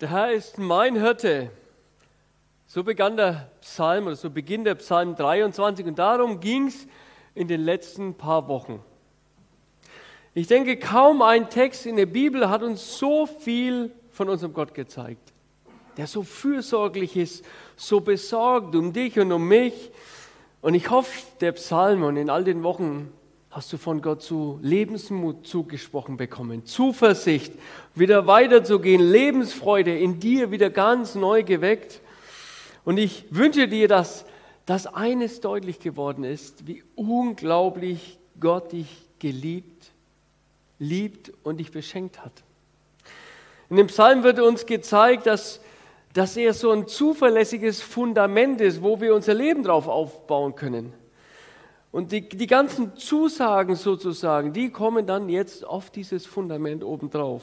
Der Herr ist mein Hirte. So begann der Psalm oder so beginnt der Psalm 23 und darum ging es in den letzten paar Wochen. Ich denke, kaum ein Text in der Bibel hat uns so viel von unserem Gott gezeigt, der so fürsorglich ist, so besorgt um dich und um mich. Und ich hoffe, der Psalm und in all den Wochen hast du von Gott zu Lebensmut zugesprochen bekommen, Zuversicht, wieder weiterzugehen, Lebensfreude in dir wieder ganz neu geweckt. Und ich wünsche dir, dass das eines deutlich geworden ist, wie unglaublich Gott dich geliebt, liebt und dich beschenkt hat. In dem Psalm wird uns gezeigt, dass, dass er so ein zuverlässiges Fundament ist, wo wir unser Leben drauf aufbauen können. Und die, die ganzen Zusagen sozusagen, die kommen dann jetzt auf dieses Fundament obendrauf.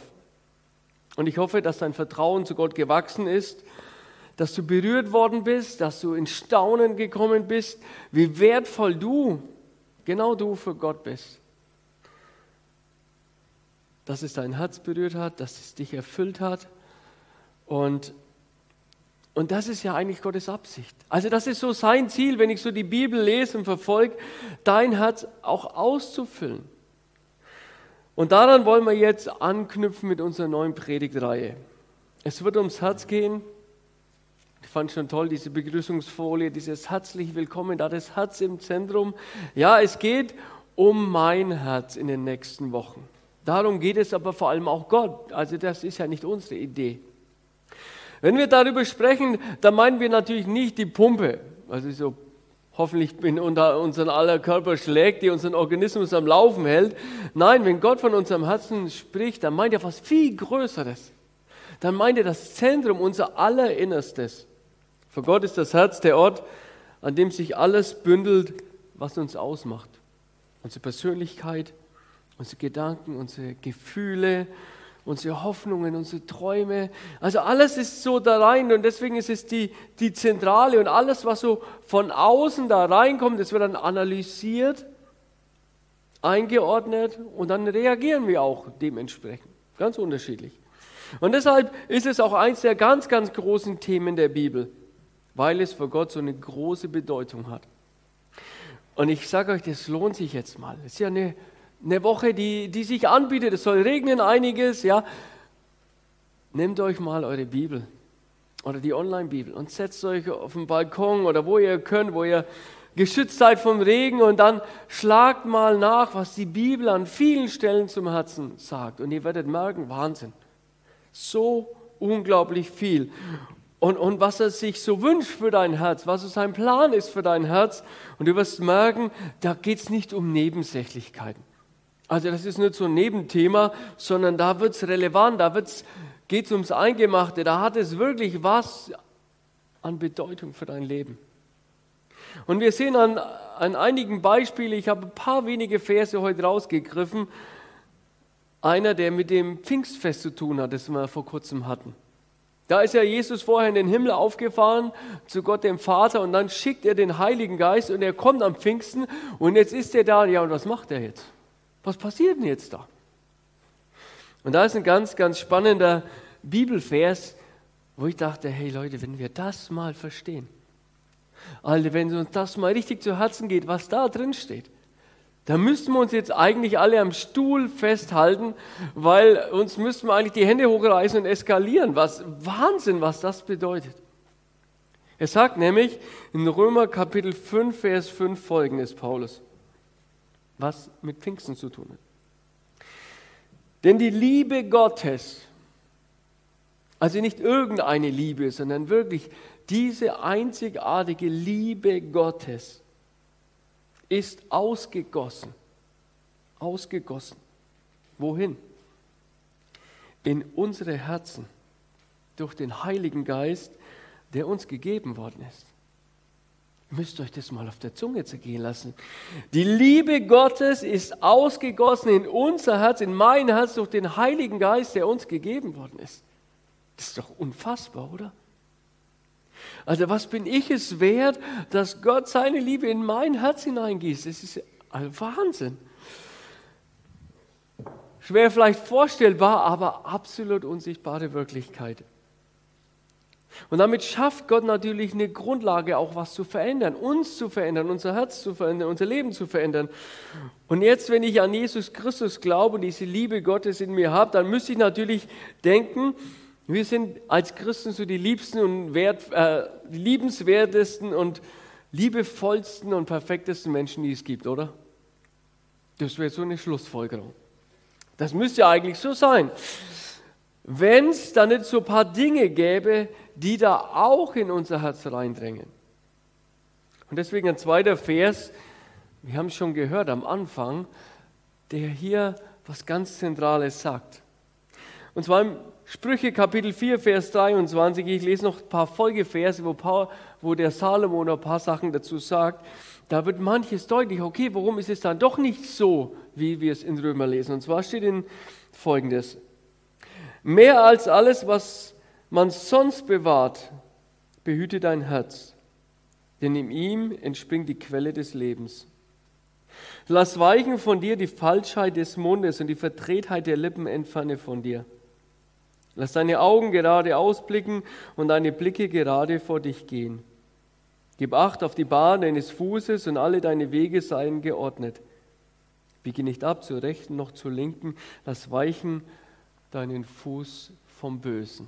Und ich hoffe, dass dein Vertrauen zu Gott gewachsen ist, dass du berührt worden bist, dass du in Staunen gekommen bist, wie wertvoll du, genau du für Gott bist. Dass es dein Herz berührt hat, dass es dich erfüllt hat. Und und das ist ja eigentlich Gottes Absicht. Also das ist so sein Ziel, wenn ich so die Bibel lese und verfolge, dein Herz auch auszufüllen. Und daran wollen wir jetzt anknüpfen mit unserer neuen Predigtreihe. Es wird ums Herz gehen. Ich fand schon toll diese Begrüßungsfolie, dieses herzlich willkommen, da das Herz im Zentrum. Ja, es geht um mein Herz in den nächsten Wochen. Darum geht es aber vor allem auch Gott. Also das ist ja nicht unsere Idee. Wenn wir darüber sprechen, dann meinen wir natürlich nicht die Pumpe, also so hoffentlich in unseren aller Körper schlägt, die unseren Organismus am Laufen hält. Nein, wenn Gott von unserem Herzen spricht, dann meint er was viel Größeres. Dann meint er das Zentrum, unser Allerinnerstes. Für Gott ist das Herz der Ort, an dem sich alles bündelt, was uns ausmacht. Unsere Persönlichkeit, unsere Gedanken, unsere Gefühle, unsere Hoffnungen, unsere Träume. Also alles ist so da rein und deswegen ist es die, die Zentrale und alles, was so von außen da reinkommt, das wird dann analysiert, eingeordnet und dann reagieren wir auch dementsprechend. Ganz unterschiedlich. Und deshalb ist es auch eins der ganz, ganz großen Themen der Bibel, weil es für Gott so eine große Bedeutung hat. Und ich sage euch, das lohnt sich jetzt mal. Es ist ja eine eine Woche, die, die sich anbietet. Es soll regnen einiges, ja. Nehmt euch mal eure Bibel oder die Online-Bibel und setzt euch auf den Balkon oder wo ihr könnt, wo ihr geschützt seid vom Regen und dann schlagt mal nach, was die Bibel an vielen Stellen zum Herzen sagt. Und ihr werdet merken, Wahnsinn. So unglaublich viel. Und, und was er sich so wünscht für dein Herz, was sein Plan ist für dein Herz. Und du wirst merken, da geht es nicht um Nebensächlichkeiten. Also das ist nicht so ein Nebenthema, sondern da wird es relevant, da geht es ums Eingemachte, da hat es wirklich was an Bedeutung für dein Leben. Und wir sehen an, an einigen Beispielen, ich habe ein paar wenige Verse heute rausgegriffen, einer, der mit dem Pfingstfest zu tun hat, das wir vor kurzem hatten. Da ist ja Jesus vorher in den Himmel aufgefahren zu Gott dem Vater und dann schickt er den Heiligen Geist und er kommt am Pfingsten und jetzt ist er da. Ja, und was macht er jetzt? Was passiert denn jetzt da? Und da ist ein ganz, ganz spannender Bibelvers, wo ich dachte, hey Leute, wenn wir das mal verstehen, Alter, wenn uns das mal richtig zu Herzen geht, was da drin steht, dann müssten wir uns jetzt eigentlich alle am Stuhl festhalten, weil uns müssten wir eigentlich die Hände hochreißen und eskalieren. Was Wahnsinn, was das bedeutet. Er sagt nämlich in Römer Kapitel 5, Vers 5 folgendes, Paulus was mit Pfingsten zu tun hat. Denn die Liebe Gottes, also nicht irgendeine Liebe, sondern wirklich diese einzigartige Liebe Gottes ist ausgegossen. Ausgegossen. Wohin? In unsere Herzen durch den Heiligen Geist, der uns gegeben worden ist. Ihr müsst euch das mal auf der Zunge zergehen lassen. Die Liebe Gottes ist ausgegossen in unser Herz, in mein Herz durch den Heiligen Geist, der uns gegeben worden ist. Das ist doch unfassbar, oder? Also was bin ich es wert, dass Gott seine Liebe in mein Herz hineingießt? Das ist ein Wahnsinn. Schwer vielleicht vorstellbar, aber absolut unsichtbare Wirklichkeit. Und damit schafft Gott natürlich eine Grundlage, auch was zu verändern, uns zu verändern, unser Herz zu verändern, unser Leben zu verändern. Und jetzt, wenn ich an Jesus Christus glaube und diese Liebe Gottes in mir habe, dann müsste ich natürlich denken, wir sind als Christen so die liebsten und wert, äh, liebenswertesten und liebevollsten und perfektesten Menschen, die es gibt, oder? Das wäre so eine Schlussfolgerung. Das müsste ja eigentlich so sein. Wenn es da nicht so ein paar Dinge gäbe, die da auch in unser Herz reindrängen. Und deswegen ein zweiter Vers, wir haben es schon gehört am Anfang, der hier was ganz Zentrales sagt. Und zwar im Sprüche Kapitel 4, Vers 23. Ich lese noch ein paar Folgeverse, wo, Paul, wo der Salomo noch ein paar Sachen dazu sagt. Da wird manches deutlich. Okay, warum ist es dann doch nicht so, wie wir es in Römer lesen? Und zwar steht in folgendes. Mehr als alles, was man sonst bewahrt, behüte dein Herz, denn in ihm entspringt die Quelle des Lebens. Lass weichen von dir die Falschheit des Mundes und die Verdrehtheit der Lippen entferne von dir. Lass deine Augen gerade ausblicken und deine Blicke gerade vor dich gehen. Gib Acht auf die Bahn deines Fußes und alle deine Wege seien geordnet. Biege nicht ab zur rechten noch zur linken, lass weichen deinen Fuß vom Bösen.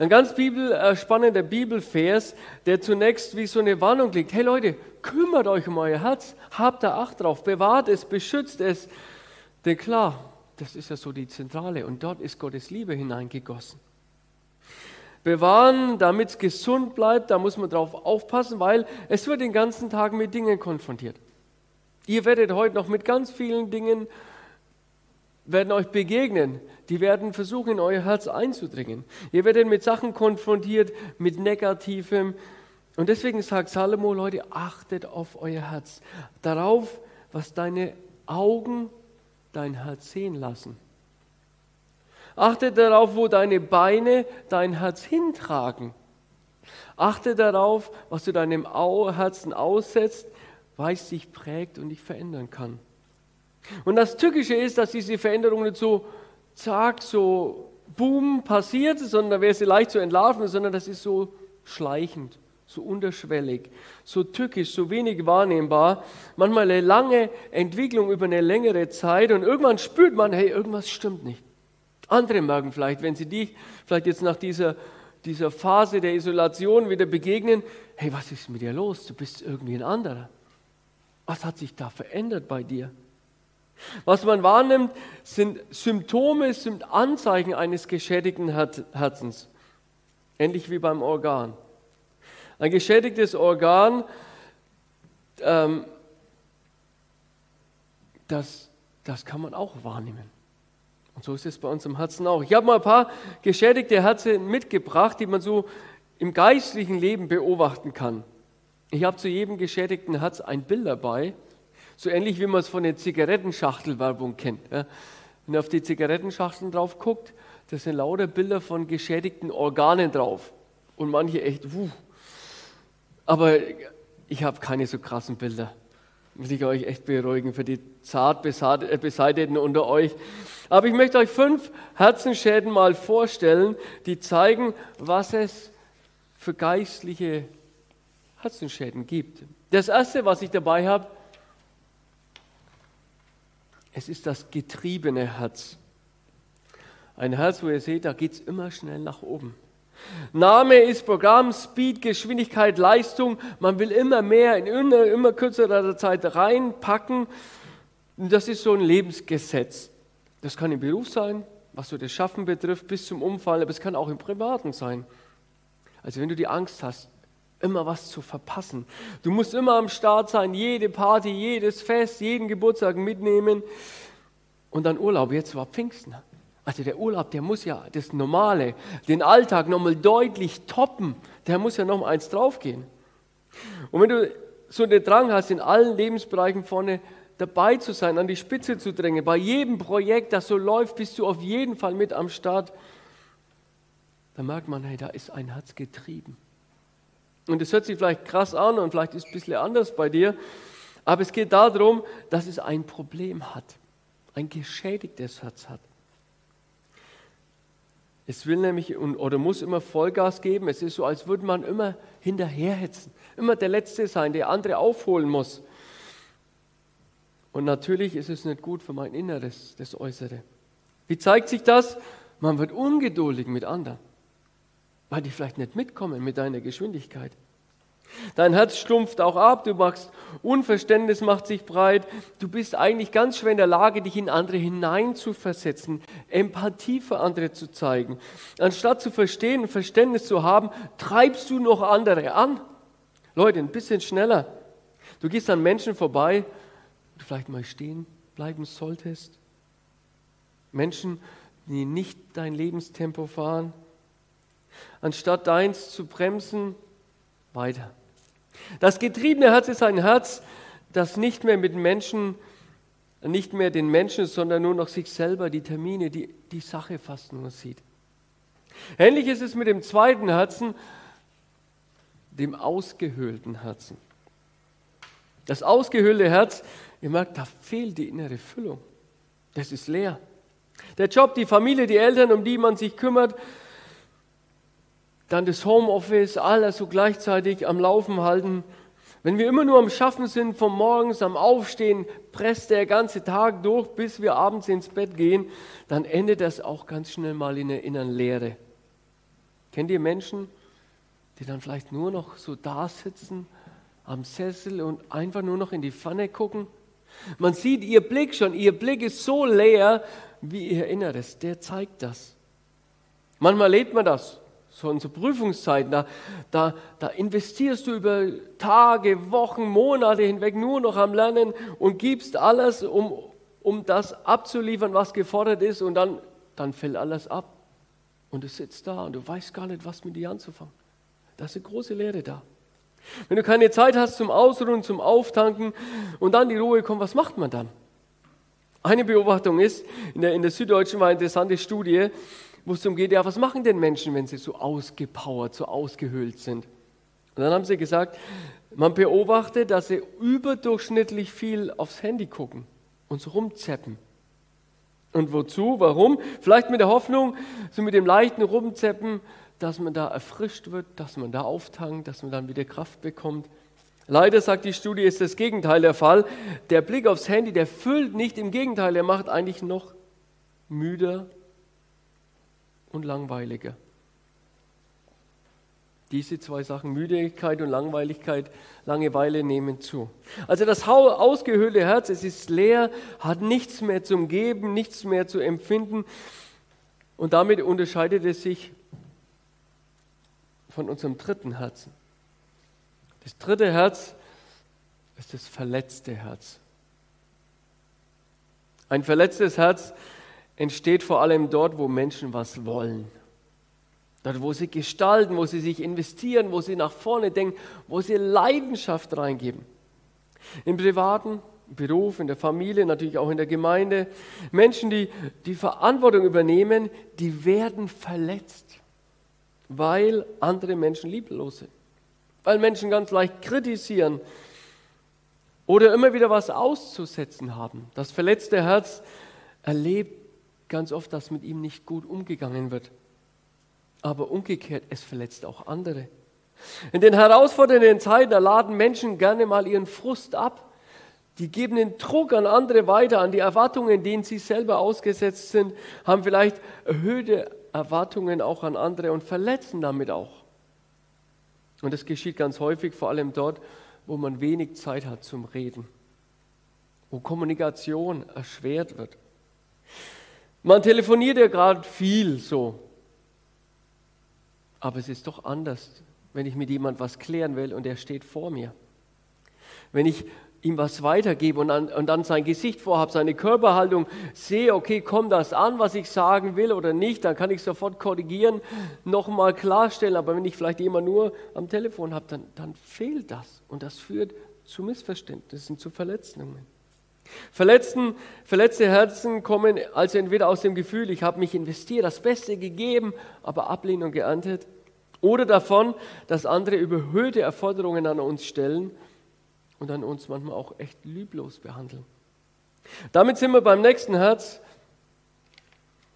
Ein ganz Bibel, äh, spannender Bibelvers, der zunächst wie so eine Warnung liegt. Hey Leute, kümmert euch um euer Herz, habt da Acht drauf, bewahrt es, beschützt es, denn klar, das ist ja so die Zentrale und dort ist Gottes Liebe hineingegossen. Bewahren, damit es gesund bleibt, da muss man drauf aufpassen, weil es wird den ganzen Tag mit Dingen konfrontiert. Ihr werdet heute noch mit ganz vielen Dingen werden euch begegnen, die werden versuchen, in euer Herz einzudringen. Ihr werdet mit Sachen konfrontiert, mit Negativem. Und deswegen sagt Salomo, Leute, achtet auf euer Herz, darauf, was deine Augen dein Herz sehen lassen. Achte darauf, wo deine Beine dein Herz hintragen. Achte darauf, was du deinem Herzen aussetzt, weil es dich prägt und dich verändern kann. Und das Tückische ist, dass diese Veränderung nicht so zack, so boom passiert, sondern da wäre sie leicht zu entlarven, sondern das ist so schleichend so unterschwellig, so tückisch, so wenig wahrnehmbar. Manchmal eine lange Entwicklung über eine längere Zeit und irgendwann spürt man, hey, irgendwas stimmt nicht. Andere merken vielleicht, wenn sie dich vielleicht jetzt nach dieser, dieser Phase der Isolation wieder begegnen, hey, was ist mit dir los? Du bist irgendwie ein anderer. Was hat sich da verändert bei dir? Was man wahrnimmt, sind Symptome, sind Anzeichen eines geschädigten Herzens. Ähnlich wie beim Organ. Ein geschädigtes Organ, ähm, das, das kann man auch wahrnehmen. Und so ist es bei uns im Herzen auch. Ich habe mal ein paar geschädigte Herzen mitgebracht, die man so im geistlichen Leben beobachten kann. Ich habe zu jedem geschädigten Herz ein Bild dabei, so ähnlich wie man es von der Zigarettenschachtelwerbung kennt. Wenn ihr auf die Zigarettenschachteln drauf guckt, da sind lauter Bilder von geschädigten Organen drauf. Und manche echt, wuh, aber ich habe keine so krassen Bilder. Muss ich euch echt beruhigen für die zart äh, Beseiteten unter euch. Aber ich möchte euch fünf Herzenschäden mal vorstellen, die zeigen, was es für geistliche Herzenschäden gibt. Das erste, was ich dabei habe, es ist das getriebene Herz. Ein Herz, wo ihr seht, da geht es immer schnell nach oben. Name ist Programm, Speed, Geschwindigkeit, Leistung. Man will immer mehr in immer, immer kürzerer Zeit reinpacken. Das ist so ein Lebensgesetz. Das kann im Beruf sein, was so das Schaffen betrifft, bis zum Umfall, aber es kann auch im Privaten sein. Also wenn du die Angst hast, immer was zu verpassen. Du musst immer am Start sein, jede Party, jedes Fest, jeden Geburtstag mitnehmen. Und dann Urlaub, jetzt war Pfingsten. Also der Urlaub, der muss ja das Normale, den Alltag nochmal deutlich toppen. Der muss ja noch eins draufgehen. Und wenn du so den Drang hast, in allen Lebensbereichen vorne dabei zu sein, an die Spitze zu drängen, bei jedem Projekt, das so läuft, bist du auf jeden Fall mit am Start, dann merkt man, hey, da ist ein Herz getrieben. Und es hört sich vielleicht krass an und vielleicht ist es ein bisschen anders bei dir, aber es geht darum, dass es ein Problem hat, ein geschädigtes Herz hat. Es will nämlich oder muss immer Vollgas geben. Es ist so, als würde man immer hinterherhetzen, immer der Letzte sein, der andere aufholen muss. Und natürlich ist es nicht gut für mein Inneres, das Äußere. Wie zeigt sich das? Man wird ungeduldig mit anderen, weil die vielleicht nicht mitkommen mit deiner Geschwindigkeit. Dein Herz stumpft auch ab, du machst Unverständnis macht sich breit, du bist eigentlich ganz schwer in der Lage, dich in andere hineinzuversetzen, Empathie für andere zu zeigen. Anstatt zu verstehen und Verständnis zu haben, treibst du noch andere an. Leute, ein bisschen schneller. Du gehst an Menschen vorbei, du vielleicht mal stehen bleiben solltest. Menschen, die nicht dein Lebenstempo fahren. Anstatt deins zu bremsen, weiter. Das getriebene Herz ist ein Herz, das nicht mehr mit Menschen, nicht mehr den Menschen, sondern nur noch sich selber, die Termine, die, die Sache fast nur sieht. Ähnlich ist es mit dem zweiten Herzen, dem ausgehöhlten Herzen. Das ausgehöhlte Herz, ihr merkt, da fehlt die innere Füllung. Das ist leer. Der Job, die Familie, die Eltern, um die man sich kümmert, dann das Homeoffice, alles so gleichzeitig am Laufen halten. Wenn wir immer nur am Schaffen sind, vom Morgens am Aufstehen, presst der ganze Tag durch, bis wir abends ins Bett gehen, dann endet das auch ganz schnell mal in der inneren Leere. Kennt ihr Menschen, die dann vielleicht nur noch so da sitzen am Sessel und einfach nur noch in die Pfanne gucken? Man sieht ihr Blick schon, ihr Blick ist so leer wie ihr Inneres, der zeigt das. Manchmal erlebt man das so in so Prüfungszeiten, da, da, da investierst du über Tage, Wochen, Monate hinweg nur noch am Lernen und gibst alles, um, um das abzuliefern, was gefordert ist und dann, dann fällt alles ab. Und du sitzt da und du weißt gar nicht, was mit dir anzufangen. Da ist eine große Lehre da. Wenn du keine Zeit hast zum Ausruhen, zum Auftanken und dann die Ruhe kommt, was macht man dann? Eine Beobachtung ist, in der, in der Süddeutschen war eine interessante Studie, wo es darum geht, ja, was machen denn Menschen, wenn sie so ausgepowert, so ausgehöhlt sind? Und dann haben sie gesagt, man beobachtet, dass sie überdurchschnittlich viel aufs Handy gucken und so rumzeppen. Und wozu? Warum? Vielleicht mit der Hoffnung, so mit dem leichten Rumzeppen, dass man da erfrischt wird, dass man da auftankt, dass man dann wieder Kraft bekommt. Leider sagt die Studie, ist das Gegenteil der Fall. Der Blick aufs Handy, der füllt nicht, im Gegenteil, der macht eigentlich noch müder und langweiliger. Diese zwei Sachen, Müdigkeit und Langweiligkeit, Langeweile nehmen zu. Also das ausgehöhlte Herz, es ist leer, hat nichts mehr zum Geben, nichts mehr zu empfinden. Und damit unterscheidet es sich von unserem dritten Herzen. Das dritte Herz ist das verletzte Herz. Ein verletztes Herz entsteht vor allem dort, wo Menschen was wollen. Dort, wo sie gestalten, wo sie sich investieren, wo sie nach vorne denken, wo sie Leidenschaft reingeben. Im privaten Beruf, in der Familie, natürlich auch in der Gemeinde. Menschen, die die Verantwortung übernehmen, die werden verletzt, weil andere Menschen lieblos sind. Weil Menschen ganz leicht kritisieren oder immer wieder was auszusetzen haben. Das verletzte Herz erlebt ganz oft, dass mit ihm nicht gut umgegangen wird. Aber umgekehrt, es verletzt auch andere. In den herausfordernden Zeiten, laden Menschen gerne mal ihren Frust ab. Die geben den Druck an andere weiter, an die Erwartungen, denen sie selber ausgesetzt sind, haben vielleicht erhöhte Erwartungen auch an andere und verletzen damit auch. Und das geschieht ganz häufig, vor allem dort, wo man wenig Zeit hat zum Reden, wo Kommunikation erschwert wird. Man telefoniert ja gerade viel so. Aber es ist doch anders, wenn ich mit jemandem was klären will und er steht vor mir. Wenn ich ihm was weitergebe und, an, und dann sein Gesicht vorhabe, seine Körperhaltung sehe, okay, kommt das an, was ich sagen will oder nicht, dann kann ich sofort korrigieren, nochmal klarstellen. Aber wenn ich vielleicht jemand nur am Telefon habe, dann, dann fehlt das. Und das führt zu Missverständnissen, zu Verletzungen. Verletzten, verletzte Herzen kommen also entweder aus dem Gefühl, ich habe mich investiert, das Beste gegeben, aber Ablehnung geerntet, oder davon, dass andere überhöhte Erforderungen an uns stellen und an uns manchmal auch echt lieblos behandeln. Damit sind wir beim nächsten Herz,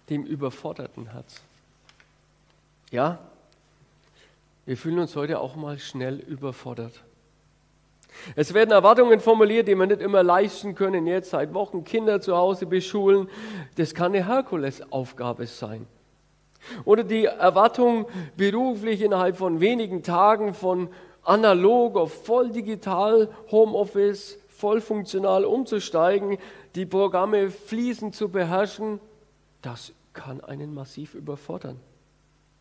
dem überforderten Herz. Ja, wir fühlen uns heute auch mal schnell überfordert. Es werden Erwartungen formuliert, die wir nicht immer leisten können. Jetzt seit Wochen Kinder zu Hause beschulen. Das kann eine Herkulesaufgabe sein. Oder die Erwartung, beruflich innerhalb von wenigen Tagen von analog auf voll digital, Homeoffice, voll funktional umzusteigen, die Programme fließend zu beherrschen, das kann einen massiv überfordern.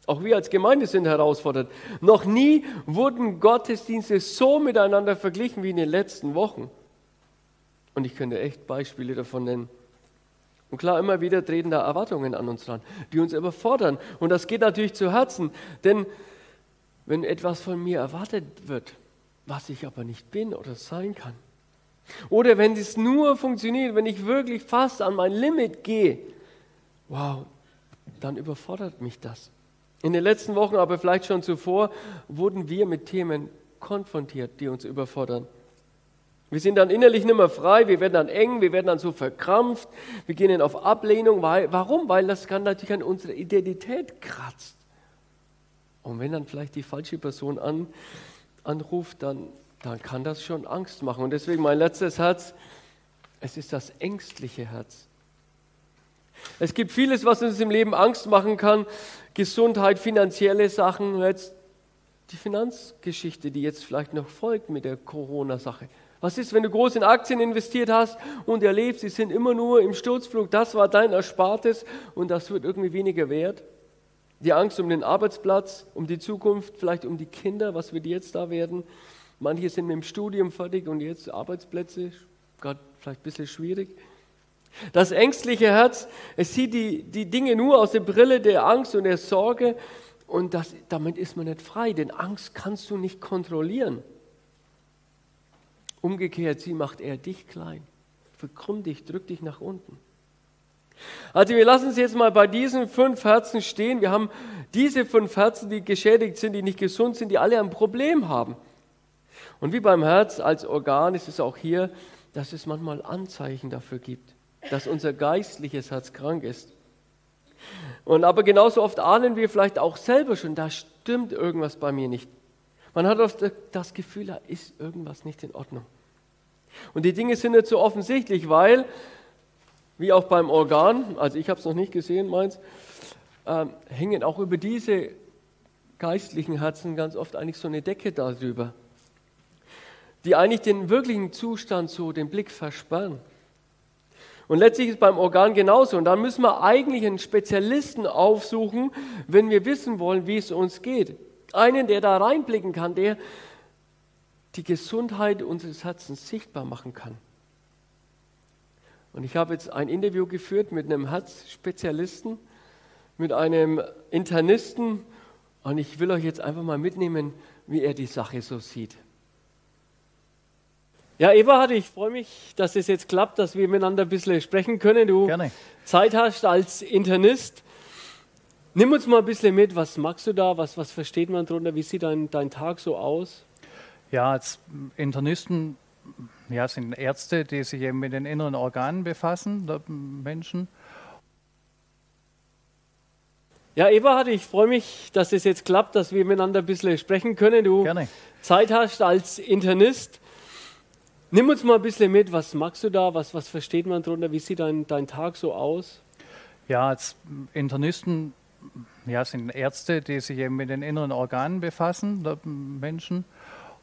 Auch wir als Gemeinde sind herausfordert. Noch nie wurden Gottesdienste so miteinander verglichen wie in den letzten Wochen. Und ich könnte echt Beispiele davon nennen. Und klar, immer wieder treten da Erwartungen an uns ran, die uns überfordern. Und das geht natürlich zu Herzen. Denn wenn etwas von mir erwartet wird, was ich aber nicht bin oder sein kann, oder wenn es nur funktioniert, wenn ich wirklich fast an mein Limit gehe, wow, dann überfordert mich das. In den letzten Wochen, aber vielleicht schon zuvor, wurden wir mit Themen konfrontiert, die uns überfordern. Wir sind dann innerlich nicht mehr frei, wir werden dann eng, wir werden dann so verkrampft, wir gehen dann auf Ablehnung. Weil, warum? Weil das kann natürlich an unserer Identität kratzt. Und wenn dann vielleicht die falsche Person an, anruft, dann, dann kann das schon Angst machen. Und deswegen mein letztes Herz, es ist das ängstliche Herz. Es gibt vieles, was uns im Leben Angst machen kann. Gesundheit, finanzielle Sachen, jetzt die Finanzgeschichte, die jetzt vielleicht noch folgt mit der Corona-Sache. Was ist, wenn du groß in Aktien investiert hast und erlebst, sie sind immer nur im Sturzflug, das war dein Erspartes und das wird irgendwie weniger wert? Die Angst um den Arbeitsplatz, um die Zukunft, vielleicht um die Kinder, was wird jetzt da werden? Manche sind mit dem Studium fertig und jetzt Arbeitsplätze, gerade vielleicht ein bisschen schwierig. Das ängstliche Herz, es sieht die, die Dinge nur aus der Brille der Angst und der Sorge und das, damit ist man nicht frei, denn Angst kannst du nicht kontrollieren. Umgekehrt, sie macht eher dich klein, verkrümm dich, drück dich nach unten. Also wir lassen es jetzt mal bei diesen fünf Herzen stehen. Wir haben diese fünf Herzen, die geschädigt sind, die nicht gesund sind, die alle ein Problem haben. Und wie beim Herz als Organ ist es auch hier, dass es manchmal Anzeichen dafür gibt dass unser geistliches Herz krank ist. Und aber genauso oft ahnen wir vielleicht auch selber schon, da stimmt irgendwas bei mir nicht. Man hat oft das Gefühl, da ist irgendwas nicht in Ordnung. Und die Dinge sind nicht so offensichtlich, weil, wie auch beim Organ, also ich habe es noch nicht gesehen, meins, äh, hängen auch über diese geistlichen Herzen ganz oft eigentlich so eine Decke darüber, die eigentlich den wirklichen Zustand so den Blick versperren. Und letztlich ist es beim Organ genauso. Und dann müssen wir eigentlich einen Spezialisten aufsuchen, wenn wir wissen wollen, wie es uns geht. Einen, der da reinblicken kann, der die Gesundheit unseres Herzens sichtbar machen kann. Und ich habe jetzt ein Interview geführt mit einem Herzspezialisten, mit einem Internisten. Und ich will euch jetzt einfach mal mitnehmen, wie er die Sache so sieht. Ja, Eberhard, ich freue mich, dass es jetzt klappt, dass wir miteinander ein bisschen sprechen können. Du Gerne. Zeit hast als Internist. Nimm uns mal ein bisschen mit, was magst du da, was, was versteht man darunter, wie sieht dein, dein Tag so aus? Ja, als Internisten ja, sind Ärzte, die sich eben mit den inneren Organen befassen, der Menschen. Ja, Eberhard, ich freue mich, dass es jetzt klappt, dass wir miteinander ein bisschen sprechen können. Du Gerne. Zeit hast als Internist. Nimm uns mal ein bisschen mit, was magst du da, was, was versteht man darunter, wie sieht dein, dein Tag so aus? Ja, als Internisten ja, sind Ärzte, die sich eben mit den inneren Organen befassen, der Menschen.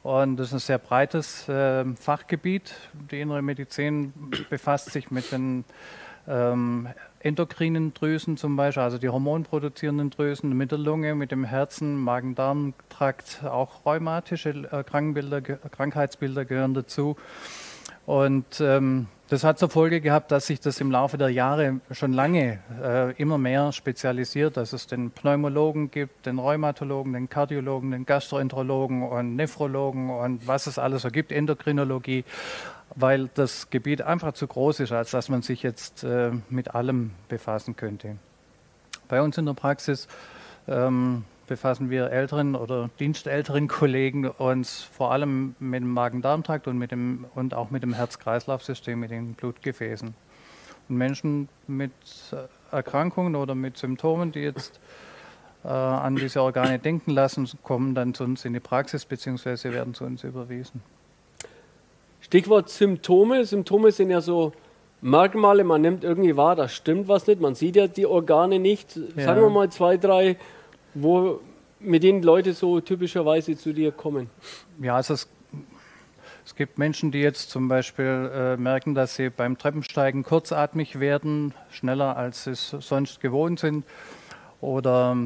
Und das ist ein sehr breites äh, Fachgebiet. Die innere Medizin befasst sich mit den ähm, endokrinen Drüsen zum Beispiel, also die hormonproduzierenden Drüsen, mit der Lunge, mit dem Herzen, Magen-Darm-Trakt, auch rheumatische äh, Krankbilder, Krankheitsbilder gehören dazu. Und ähm, das hat zur Folge gehabt, dass sich das im Laufe der Jahre schon lange äh, immer mehr spezialisiert, dass es den Pneumologen gibt, den Rheumatologen, den Kardiologen, den Gastroenterologen und Nephrologen und was es alles so gibt, Endokrinologie weil das Gebiet einfach zu groß ist, als dass man sich jetzt äh, mit allem befassen könnte. Bei uns in der Praxis ähm, befassen wir älteren oder dienstälteren Kollegen uns vor allem mit dem Magen-Darm-Trakt und, und auch mit dem Herz-Kreislauf-System, mit den Blutgefäßen. Und Menschen mit äh, Erkrankungen oder mit Symptomen, die jetzt äh, an diese Organe denken lassen, kommen dann zu uns in die Praxis bzw. werden zu uns überwiesen. Stichwort Symptome. Symptome sind ja so Merkmale, man nimmt irgendwie wahr, da stimmt was nicht, man sieht ja die Organe nicht. Ja. Sagen wir mal zwei, drei, wo mit denen Leute so typischerweise zu dir kommen. Ja, also es, es gibt Menschen, die jetzt zum Beispiel äh, merken, dass sie beim Treppensteigen kurzatmig werden, schneller als sie es sonst gewohnt sind. Oder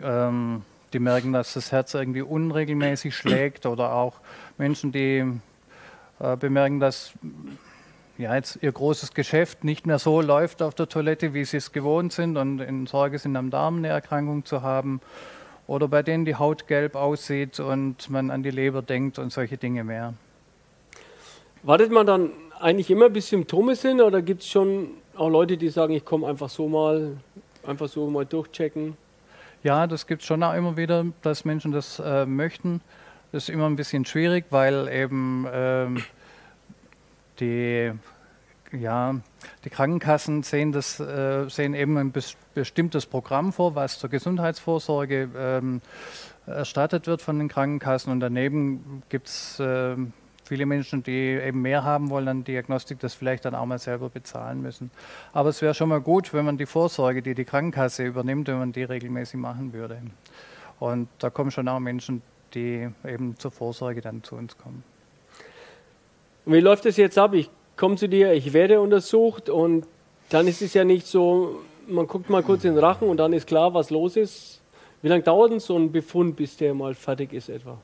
ähm, die merken, dass das Herz irgendwie unregelmäßig schlägt. Oder auch Menschen, die bemerken, dass ja, jetzt ihr großes Geschäft nicht mehr so läuft auf der Toilette, wie sie es gewohnt sind und in Sorge sind, am Darm eine Erkrankung zu haben. Oder bei denen die Haut gelb aussieht und man an die Leber denkt und solche Dinge mehr. Wartet man dann eigentlich immer, bis Symptome sind oder gibt es schon auch Leute, die sagen, ich komme einfach so mal, einfach so mal durchchecken? Ja, das gibt es schon auch immer wieder, dass Menschen das äh, möchten. Das ist immer ein bisschen schwierig, weil eben ähm, die, ja, die Krankenkassen sehen, das, äh, sehen eben ein bestimmtes Programm vor, was zur Gesundheitsvorsorge ähm, erstattet wird von den Krankenkassen. Und daneben gibt es äh, viele Menschen, die eben mehr haben wollen an Diagnostik, das vielleicht dann auch mal selber bezahlen müssen. Aber es wäre schon mal gut, wenn man die Vorsorge, die die Krankenkasse übernimmt, wenn man die regelmäßig machen würde. Und da kommen schon auch Menschen, die eben zur Vorsorge dann zu uns kommen. Und wie läuft das jetzt ab? Ich komme zu dir, ich werde untersucht und dann ist es ja nicht so, man guckt mal kurz in den Rachen und dann ist klar, was los ist. Wie lange dauert denn so ein Befund, bis der mal fertig ist etwa?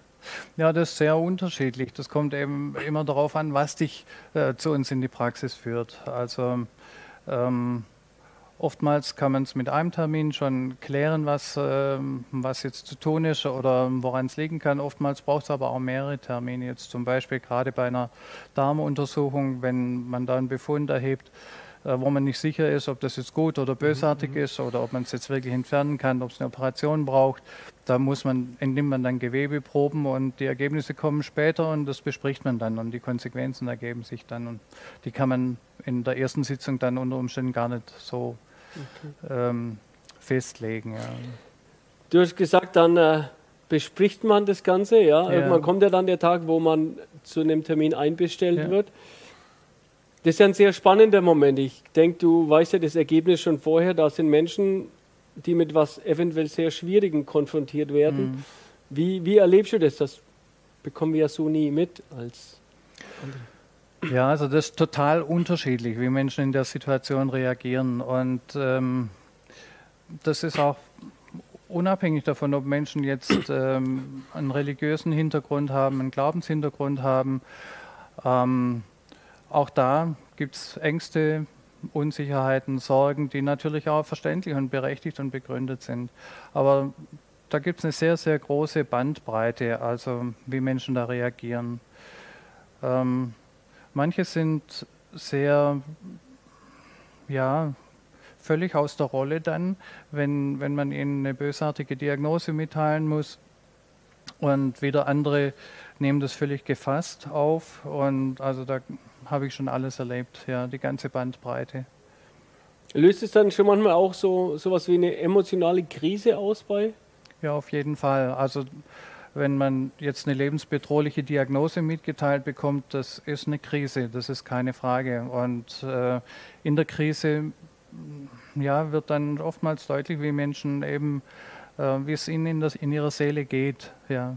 Ja, das ist sehr unterschiedlich. Das kommt eben immer darauf an, was dich äh, zu uns in die Praxis führt. Also ähm, Oftmals kann man es mit einem Termin schon klären, was, äh, was jetzt zu tun ist oder woran es liegen kann. Oftmals braucht es aber auch mehrere Termine. Jetzt zum Beispiel gerade bei einer Darmuntersuchung, wenn man da einen Befund erhebt, äh, wo man nicht sicher ist, ob das jetzt gut oder bösartig mhm. ist oder ob man es jetzt wirklich entfernen kann, ob es eine Operation braucht. Da muss man, entnimmt man dann Gewebeproben und die Ergebnisse kommen später und das bespricht man dann und die Konsequenzen ergeben sich dann und die kann man in der ersten Sitzung dann unter Umständen gar nicht so. Ähm, festlegen. Ja. Du hast gesagt, dann äh, bespricht man das Ganze. Ja? ja? Irgendwann kommt ja dann der Tag, wo man zu einem Termin einbestellt ja. wird. Das ist ja ein sehr spannender Moment. Ich denke, du weißt ja das Ergebnis schon vorher. Da sind Menschen, die mit was eventuell sehr Schwierigem konfrontiert werden. Mhm. Wie, wie erlebst du das? Das bekommen wir ja so nie mit als andere. Ja, also das ist total unterschiedlich, wie Menschen in der Situation reagieren. Und ähm, das ist auch unabhängig davon, ob Menschen jetzt ähm, einen religiösen Hintergrund haben, einen Glaubenshintergrund haben. Ähm, auch da gibt es Ängste, Unsicherheiten, Sorgen, die natürlich auch verständlich und berechtigt und begründet sind. Aber da gibt es eine sehr, sehr große Bandbreite, also wie Menschen da reagieren. Ähm, Manche sind sehr, ja, völlig aus der Rolle dann, wenn, wenn man ihnen eine bösartige Diagnose mitteilen muss. Und wieder andere nehmen das völlig gefasst auf. Und also da habe ich schon alles erlebt, ja, die ganze Bandbreite. Löst es dann schon manchmal auch so sowas wie eine emotionale Krise aus bei? Ja, auf jeden Fall. Also wenn man jetzt eine lebensbedrohliche Diagnose mitgeteilt bekommt, das ist eine Krise, das ist keine Frage. Und äh, in der Krise ja, wird dann oftmals deutlich, wie Menschen eben, äh, wie es ihnen in, das, in ihrer Seele geht. Ja.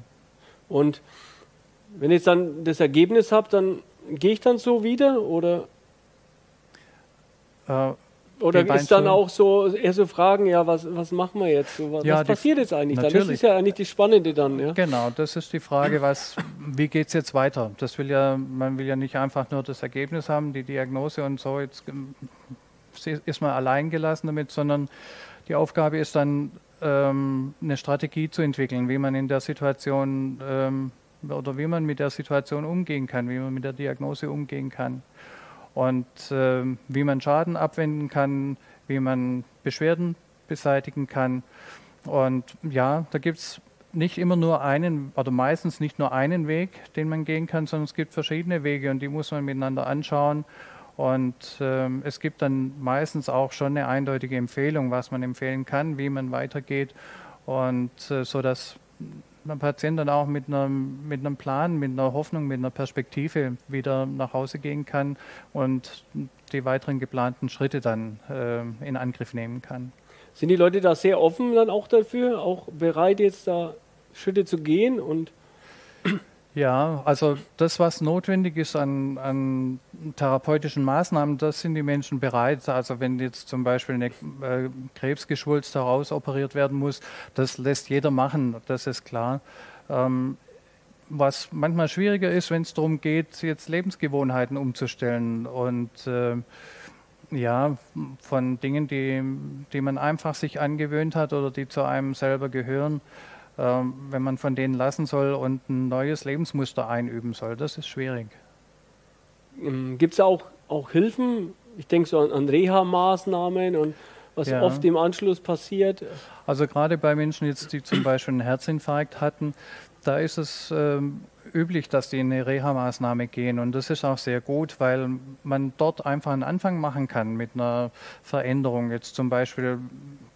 Und wenn ich dann das Ergebnis habe, dann gehe ich dann so wieder oder? Äh, oder ist dann auch so eher so Fragen, ja, was, was machen wir jetzt? Was, ja, passiert jetzt eigentlich natürlich. dann? Das ist ja eigentlich die Spannende dann. Ja? Genau, das ist die Frage, was, wie geht es jetzt weiter? Das will ja, man will ja nicht einfach nur das Ergebnis haben, die Diagnose und so, jetzt ist man allein gelassen damit, sondern die Aufgabe ist dann, ähm, eine Strategie zu entwickeln, wie man in der Situation ähm, oder wie man mit der Situation umgehen kann, wie man mit der Diagnose umgehen kann und äh, wie man Schaden abwenden kann, wie man Beschwerden beseitigen kann. Und ja, da gibt es nicht immer nur einen oder meistens nicht nur einen Weg, den man gehen kann, sondern es gibt verschiedene Wege und die muss man miteinander anschauen. Und ähm, es gibt dann meistens auch schon eine eindeutige Empfehlung, was man empfehlen kann, wie man weitergeht. Und äh, so dass der Patient dann auch mit einem, mit einem Plan, mit einer Hoffnung, mit einer Perspektive wieder nach Hause gehen kann und die weiteren geplanten Schritte dann äh, in Angriff nehmen kann. Sind die Leute da sehr offen dann auch dafür, auch bereit jetzt da Schritte zu gehen und ja, also das, was notwendig ist an, an, therapeutischen Maßnahmen, das sind die Menschen bereit. Also wenn jetzt zum Beispiel eine äh, Krebsgeschwulst herausoperiert werden muss, das lässt jeder machen, das ist klar. Ähm, was manchmal schwieriger ist, wenn es darum geht, jetzt Lebensgewohnheiten umzustellen und äh, ja, von Dingen, die, die man einfach sich angewöhnt hat oder die zu einem selber gehören, wenn man von denen lassen soll und ein neues Lebensmuster einüben soll. Das ist schwierig. Ähm, Gibt es auch, auch Hilfen? Ich denke so an, an Reha-Maßnahmen und was ja. oft im Anschluss passiert. Also gerade bei Menschen jetzt, die zum Beispiel einen Herzinfarkt hatten, da ist es ähm, üblich, dass die in eine Reha-Maßnahme gehen. Und das ist auch sehr gut, weil man dort einfach einen Anfang machen kann mit einer Veränderung. Jetzt zum Beispiel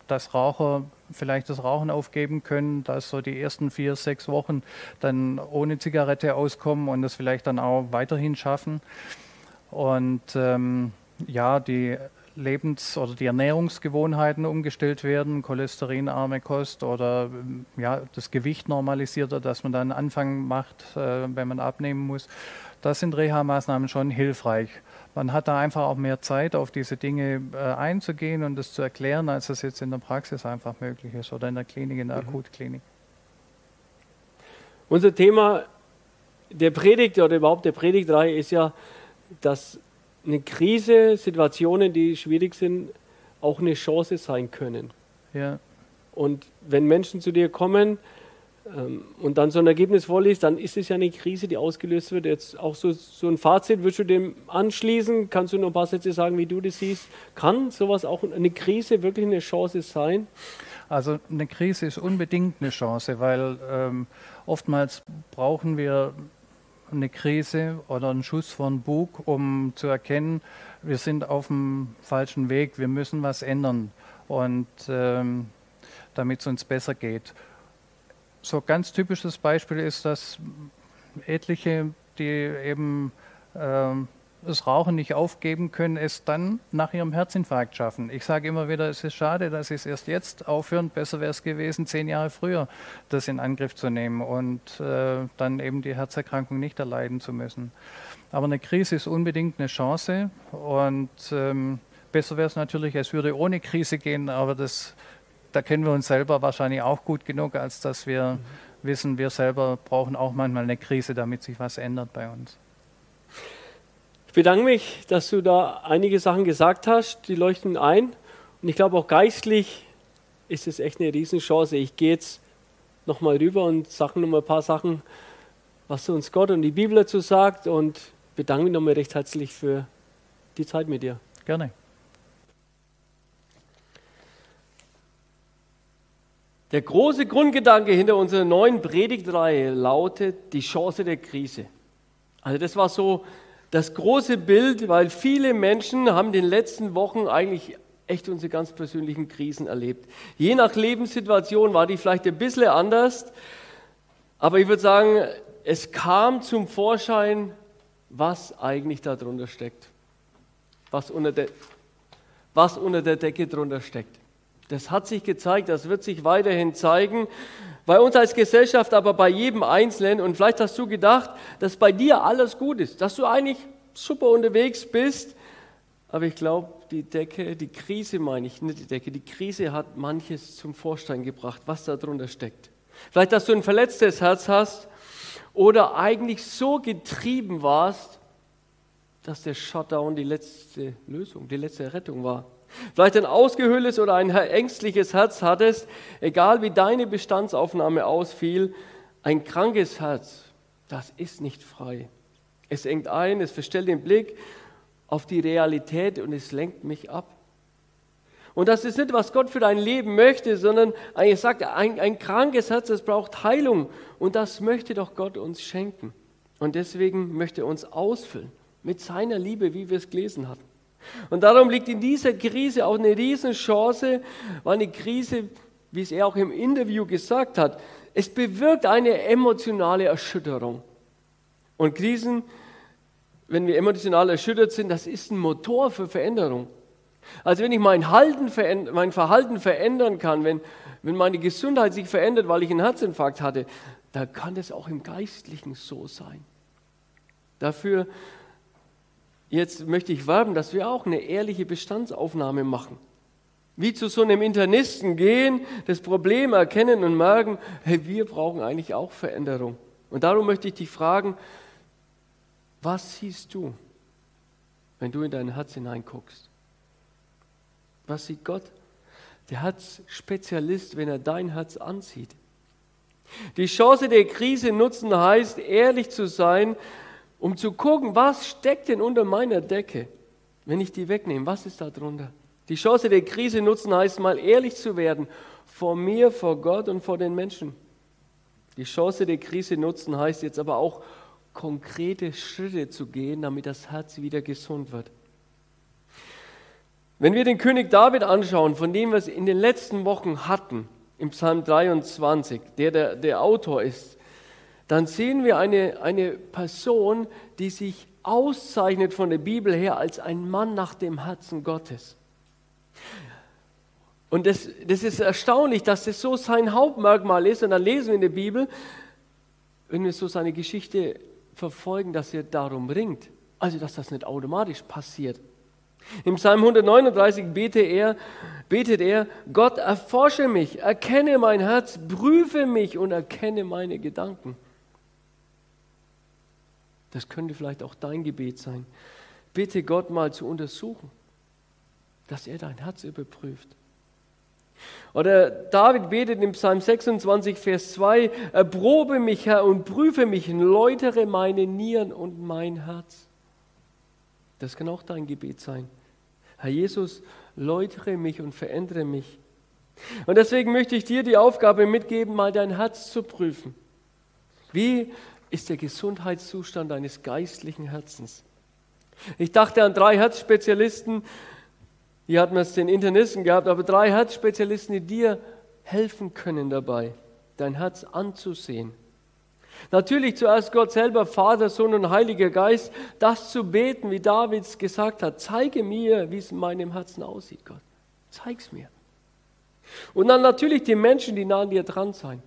dass Raucher vielleicht das Rauchen aufgeben können, dass so die ersten vier, sechs Wochen dann ohne Zigarette auskommen und das vielleicht dann auch weiterhin schaffen. Und ähm, ja, die Lebens- oder die Ernährungsgewohnheiten umgestellt werden, cholesterinarme Kost oder ähm, ja, das Gewicht normalisiert, dass man dann einen Anfang macht, äh, wenn man abnehmen muss. Das sind Reha-Maßnahmen schon hilfreich man hat da einfach auch mehr Zeit, auf diese Dinge äh, einzugehen und das zu erklären, als es jetzt in der Praxis einfach möglich ist oder in der Klinik, in der mhm. Akutklinik. Unser Thema der Predigt oder überhaupt der Predigtreihe ist ja, dass eine Krise, Situationen, die schwierig sind, auch eine Chance sein können. Ja. Und wenn Menschen zu dir kommen, und dann so ein Ergebnis vorliest, dann ist es ja eine Krise, die ausgelöst wird. Jetzt auch so, so ein Fazit, würdest du dem anschließen? Kannst du noch ein paar Sätze sagen, wie du das siehst? Kann sowas auch eine Krise wirklich eine Chance sein? Also eine Krise ist unbedingt eine Chance, weil ähm, oftmals brauchen wir eine Krise oder einen Schuss von Bug, um zu erkennen, wir sind auf dem falschen Weg, wir müssen was ändern und ähm, damit es uns besser geht so ganz typisches Beispiel ist, dass etliche, die eben äh, das Rauchen nicht aufgeben können, es dann nach ihrem Herzinfarkt schaffen. Ich sage immer wieder, es ist schade, dass sie es erst jetzt aufhören. Besser wäre es gewesen, zehn Jahre früher das in Angriff zu nehmen und äh, dann eben die Herzerkrankung nicht erleiden zu müssen. Aber eine Krise ist unbedingt eine Chance und ähm, besser wäre es natürlich, es würde ohne Krise gehen, aber das da kennen wir uns selber wahrscheinlich auch gut genug, als dass wir mhm. wissen, wir selber brauchen auch manchmal eine Krise, damit sich was ändert bei uns. Ich bedanke mich, dass du da einige Sachen gesagt hast, die leuchten ein. Und ich glaube auch geistlich ist es echt eine Riesenchance. Ich gehe jetzt nochmal rüber und sage nochmal ein paar Sachen, was uns Gott und die Bibel dazu sagt und bedanke mich nochmal recht herzlich für die Zeit mit dir. Gerne. Der große Grundgedanke hinter unserer neuen Predigtreihe lautet die Chance der Krise. Also das war so das große Bild, weil viele Menschen haben in den letzten Wochen eigentlich echt unsere ganz persönlichen Krisen erlebt. Je nach Lebenssituation war die vielleicht ein bisschen anders, aber ich würde sagen, es kam zum Vorschein, was eigentlich darunter steckt, was unter der, was unter der Decke drunter steckt. Das hat sich gezeigt, das wird sich weiterhin zeigen. Bei uns als Gesellschaft, aber bei jedem Einzelnen. Und vielleicht hast du gedacht, dass bei dir alles gut ist, dass du eigentlich super unterwegs bist. Aber ich glaube, die Decke, die Krise meine ich, nicht die Decke, die Krise hat manches zum Vorstein gebracht, was da drunter steckt. Vielleicht, dass du ein verletztes Herz hast oder eigentlich so getrieben warst, dass der Shutdown die letzte Lösung, die letzte Rettung war vielleicht ein ausgehöhltes oder ein ängstliches Herz hattest, egal wie deine Bestandsaufnahme ausfiel, ein krankes Herz, das ist nicht frei. Es engt ein, es verstellt den Blick auf die Realität und es lenkt mich ab. Und das ist nicht, was Gott für dein Leben möchte, sondern er sagt, ein, ein krankes Herz, das braucht Heilung. Und das möchte doch Gott uns schenken. Und deswegen möchte er uns ausfüllen mit seiner Liebe, wie wir es gelesen hatten. Und darum liegt in dieser Krise auch eine Riesenchance, weil eine Krise wie es er auch im Interview gesagt hat, es bewirkt eine emotionale Erschütterung. Und Krisen, wenn wir emotional erschüttert sind, das ist ein Motor für Veränderung. Also wenn ich mein, Halten, mein Verhalten verändern kann, wenn, wenn meine Gesundheit sich verändert, weil ich einen Herzinfarkt hatte, dann kann das auch im Geistlichen so sein. Dafür jetzt möchte ich werben, dass wir auch eine ehrliche Bestandsaufnahme machen. Wie zu so einem Internisten gehen, das Problem erkennen und merken, hey, wir brauchen eigentlich auch Veränderung. Und darum möchte ich dich fragen, was siehst du, wenn du in dein Herz hineinguckst? Was sieht Gott? Der Herzspezialist, wenn er dein Herz ansieht. Die Chance der Krise nutzen heißt, ehrlich zu sein, um zu gucken, was steckt denn unter meiner Decke, wenn ich die wegnehme, was ist da drunter? Die Chance der Krise nutzen heißt mal ehrlich zu werden, vor mir, vor Gott und vor den Menschen. Die Chance der Krise nutzen heißt jetzt aber auch konkrete Schritte zu gehen, damit das Herz wieder gesund wird. Wenn wir den König David anschauen, von dem wir es in den letzten Wochen hatten, im Psalm 23, der, der der Autor ist, dann sehen wir eine, eine Person, die sich auszeichnet von der Bibel her als ein Mann nach dem Herzen Gottes. Und das, das ist erstaunlich, dass das so sein Hauptmerkmal ist. Und dann lesen wir in der Bibel, wenn wir so seine Geschichte verfolgen, dass er darum ringt. Also, dass das nicht automatisch passiert. Im Psalm 139 betet er, betet er, Gott erforsche mich, erkenne mein Herz, prüfe mich und erkenne meine Gedanken. Das könnte vielleicht auch dein Gebet sein. Bitte Gott mal zu untersuchen, dass er dein Herz überprüft. Oder David betet im Psalm 26, Vers 2, erprobe mich, Herr, und prüfe mich, läutere meine Nieren und mein Herz. Das kann auch dein Gebet sein. Herr Jesus, läutere mich und verändere mich. Und deswegen möchte ich dir die Aufgabe mitgeben, mal dein Herz zu prüfen. Wie ist der Gesundheitszustand deines geistlichen Herzens? Ich dachte an drei Herzspezialisten, hier hatten wir es den Internisten gehabt, aber drei Herzspezialisten, die dir helfen können dabei, dein Herz anzusehen. Natürlich zuerst Gott selber, Vater, Sohn und Heiliger Geist, das zu beten, wie David gesagt hat. Zeige mir, wie es in meinem Herzen aussieht, Gott. Zeig's mir. Und dann natürlich die Menschen, die nah an dir dran sind.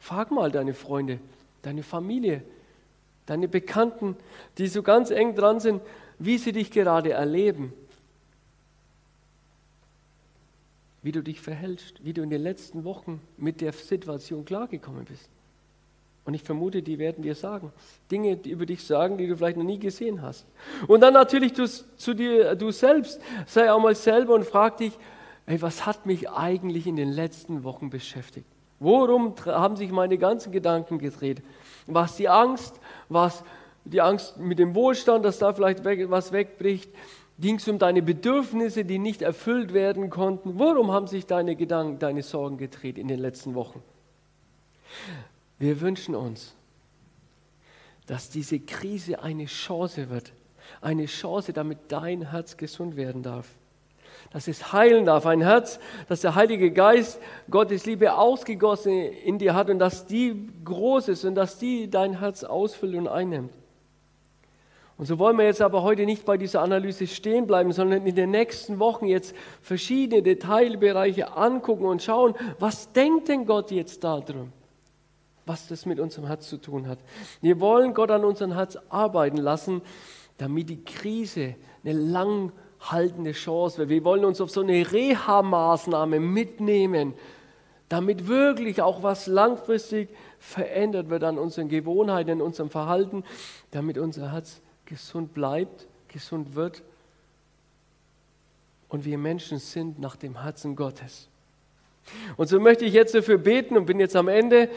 Frag mal deine Freunde, deine Familie, deine Bekannten, die so ganz eng dran sind, wie sie dich gerade erleben. wie du dich verhältst, wie du in den letzten Wochen mit der Situation klargekommen bist. Und ich vermute, die werden dir sagen. Dinge über dich sagen, die du vielleicht noch nie gesehen hast. Und dann natürlich du, zu dir, du selbst. Sei auch mal selber und frag dich, ey, was hat mich eigentlich in den letzten Wochen beschäftigt? Worum haben sich meine ganzen Gedanken gedreht? Was die Angst? Was die Angst mit dem Wohlstand, dass da vielleicht was wegbricht? Ging es um deine Bedürfnisse, die nicht erfüllt werden konnten? Worum haben sich deine Gedanken, deine Sorgen gedreht in den letzten Wochen? Wir wünschen uns, dass diese Krise eine Chance wird. Eine Chance, damit dein Herz gesund werden darf. Dass es heilen darf. Ein Herz, das der Heilige Geist Gottes Liebe ausgegossen in dir hat und dass die groß ist und dass die dein Herz ausfüllt und einnimmt. Und so wollen wir jetzt aber heute nicht bei dieser Analyse stehen bleiben, sondern in den nächsten Wochen jetzt verschiedene Detailbereiche angucken und schauen, was denkt denn Gott jetzt darum? Was das mit unserem Herz zu tun hat. Wir wollen Gott an unserem Herz arbeiten lassen, damit die Krise eine langhaltende Chance. Wir wollen uns auf so eine Reha-Maßnahme mitnehmen, damit wirklich auch was langfristig verändert wird an unseren Gewohnheiten, in unserem Verhalten, damit unser Herz gesund bleibt, gesund wird und wir Menschen sind nach dem Herzen Gottes. Und so möchte ich jetzt dafür beten und bin jetzt am Ende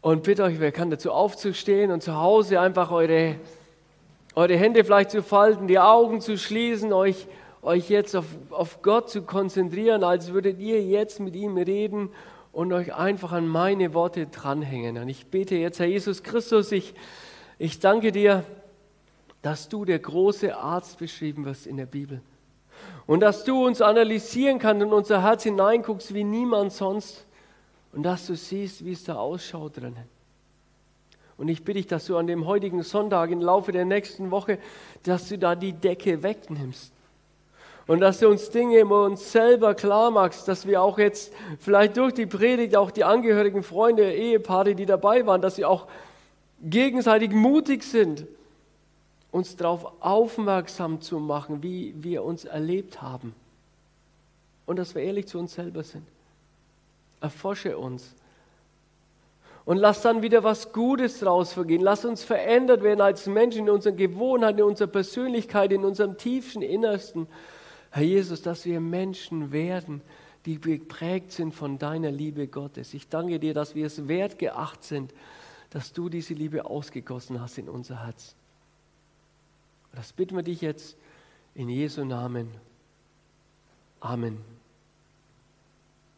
und bitte euch, wer kann dazu aufzustehen und zu Hause einfach eure, eure Hände vielleicht zu falten, die Augen zu schließen, euch, euch jetzt auf, auf Gott zu konzentrieren, als würdet ihr jetzt mit ihm reden und euch einfach an meine Worte dranhängen. Und ich bete jetzt, Herr Jesus Christus, ich, ich danke dir, dass du der große Arzt beschrieben wirst in der Bibel. Und dass du uns analysieren kannst und unser Herz hineinguckst wie niemand sonst. Und dass du siehst, wie es da ausschaut drinnen. Und ich bitte dich, dass du an dem heutigen Sonntag im Laufe der nächsten Woche, dass du da die Decke wegnimmst. Und dass du uns Dinge immer uns selber klar machst, dass wir auch jetzt vielleicht durch die Predigt, auch die Angehörigen, Freunde, Ehepaare, die dabei waren, dass sie auch gegenseitig mutig sind, uns darauf aufmerksam zu machen, wie wir uns erlebt haben. Und dass wir ehrlich zu uns selber sind. Erforsche uns. Und lass dann wieder was Gutes draus vergehen. Lass uns verändert werden als Menschen in unseren Gewohnheiten, in unserer Persönlichkeit, in unserem tiefsten Innersten. Herr Jesus, dass wir Menschen werden, die geprägt sind von deiner Liebe Gottes. Ich danke dir, dass wir es wert geacht sind, dass du diese Liebe ausgegossen hast in unser Herz. Das bitten wir dich jetzt in Jesu Namen. Amen.